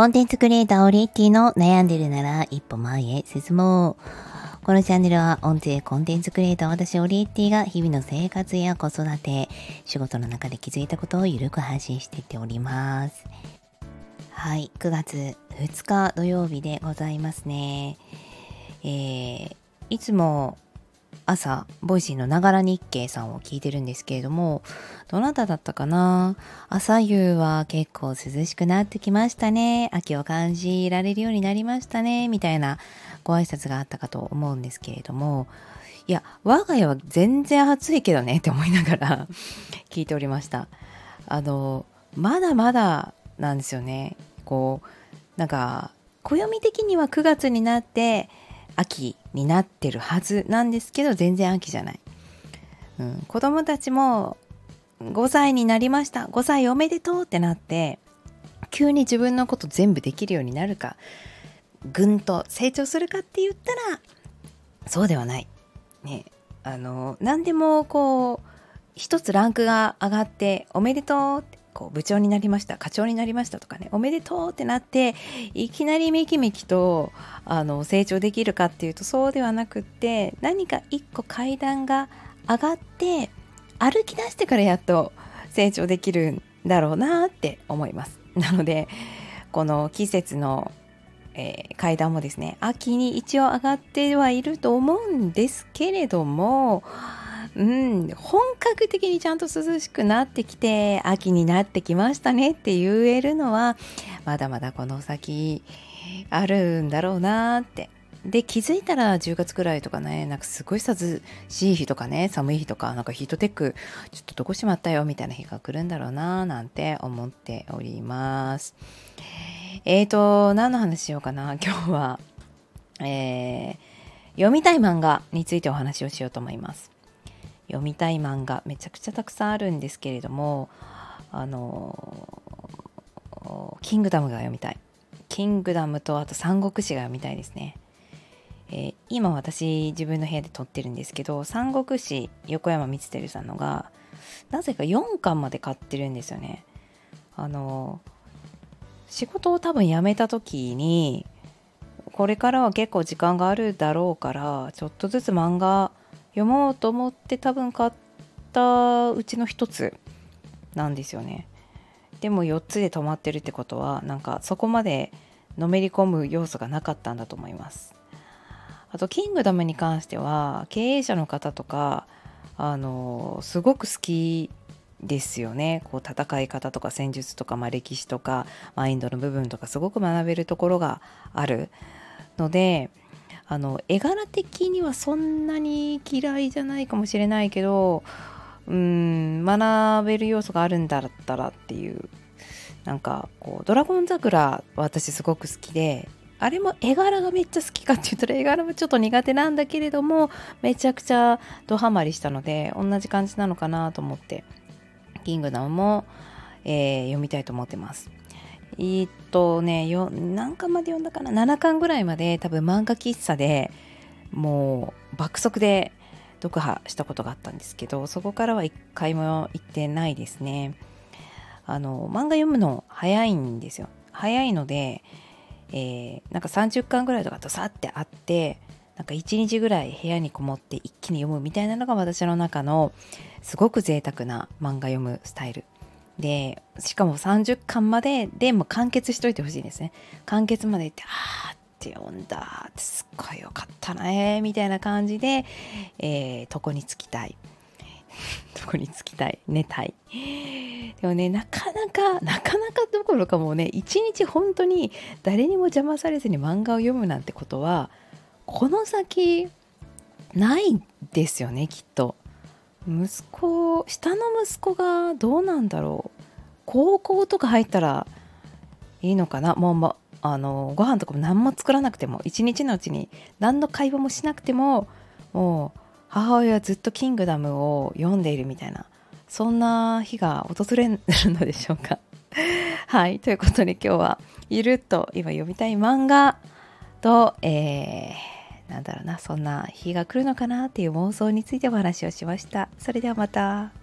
コンテンツクリエイターオリエッティの悩んでるなら一歩前へ進もう。このチャンネルは音声コンテンツクリエイター私オリエッティが日々の生活や子育て、仕事の中で気づいたことをゆるく配信していっております。はい、9月2日土曜日でございますね。えー、いつも朝、 Voicy のながら日経さんを聞いてるんですけれども、どなただったかな？朝夕は結構涼しくなってきましたね。秋を感じられるようになりましたね。みたいなご挨拶があったかと思うんですけれども、いや、我が家は全然暑いけどねって思いながら 聞いておりました。あの、まだまだなんですよね。こう、なんか、暦的には9月になって、秋になってるはずなんですけど全然秋じゃない、うん、子供たちも5歳になりました5歳おめでとうってなって急に自分のこと全部できるようになるかぐんと成長するかって言ったらそうではない。ね、あの何でもこう一つランクが上がっておめでとうってこう部長になりました課長になりましたとかねおめでとうってなっていきなりめきめきとあの成長できるかっていうとそうではなくって何か一個階段が上がって歩き出してからやっと成長できるんだろうなって思います。なのでこの季節の、えー、階段もですね秋に一応上がってはいると思うんですけれどもうん、本格的にちゃんと涼しくなってきて秋になってきましたねって言えるのはまだまだこの先あるんだろうなって。で気づいたら10月くらいとかねなんかすごい涼しい日とかね寒い日とかなんかヒートテックちょっとどこしまったよみたいな日が来るんだろうななんて思っております。えーと何の話しようかな今日は。えー、読みたい漫画についてお話をしようと思います。読みたい漫画めちゃくちゃたくさんあるんですけれどもあのキングダムが読みたい。キングダムとあと三国志が読みたいですね、えー、今私自分の部屋で撮ってるんですけど三国志横山光輝さんのがなぜか4巻まで買ってるんですよね。あの仕事を多分辞めた時にこれからは結構時間があるだろうからちょっとずつ漫画読もうと思って多分買ったうちの一つなんですよね。でも4つで止まってるってことはなんかそこまでのめり込む要素がなかったんだと思います。あと「キングダム」に関しては経営者の方とかあのすごく好きですよねこう戦い方とか戦術とか、まあ、歴史とかマインドの部分とかすごく学べるところがあるのであの絵柄的にはそんなに嫌いじゃないかもしれないけどうん学べる要素があるんだったらっていうなんかこう「ドラゴン桜」私すごく好きであれも絵柄がめっちゃ好きかって言ったら絵柄もちょっと苦手なんだけれどもめちゃくちゃドハマりしたので同じ感じなのかなと思って「キングダムも」えー、読みたいと思ってます。えー、っとねよ何巻まで読んだかな？7巻ぐらいまで多分漫画喫茶でもう爆速で読破したことがあったんですけどそこからは一回も行ってないですね。あの漫画読むの早いんですよ。早いので、えー、なんか30巻ぐらいとかとさってあってなんか1日ぐらい部屋にこもって一気に読むみたいなのが私の中のすごく贅沢な漫画読むスタイル。でしかも30巻まででも完結しといてほしいんですね。完結まで行ってあーって読んだってすっごいよかったねみたいな感じで、えー、床につきたい。床につきたい。寝たい。でもねなかなかなかなかどころかもうね一日本当に誰にも邪魔されずに漫画を読むなんてことはこの先ないですよねきっと。息子下の息子がどうなんだろう。高校とか入ったらいいのかな？もう、ま、あのご飯とかも何も作らなくても一日のうちに何の会話もしなくてももう母親はずっと「キングダム」を読んでいるみたいなそんな日が訪れるのでしょうか。はいということで今日はゆるっと今読みたい漫画と、えーなんだろうなそんな日が来るのかなっていう妄想についてお話をしました。それではまた。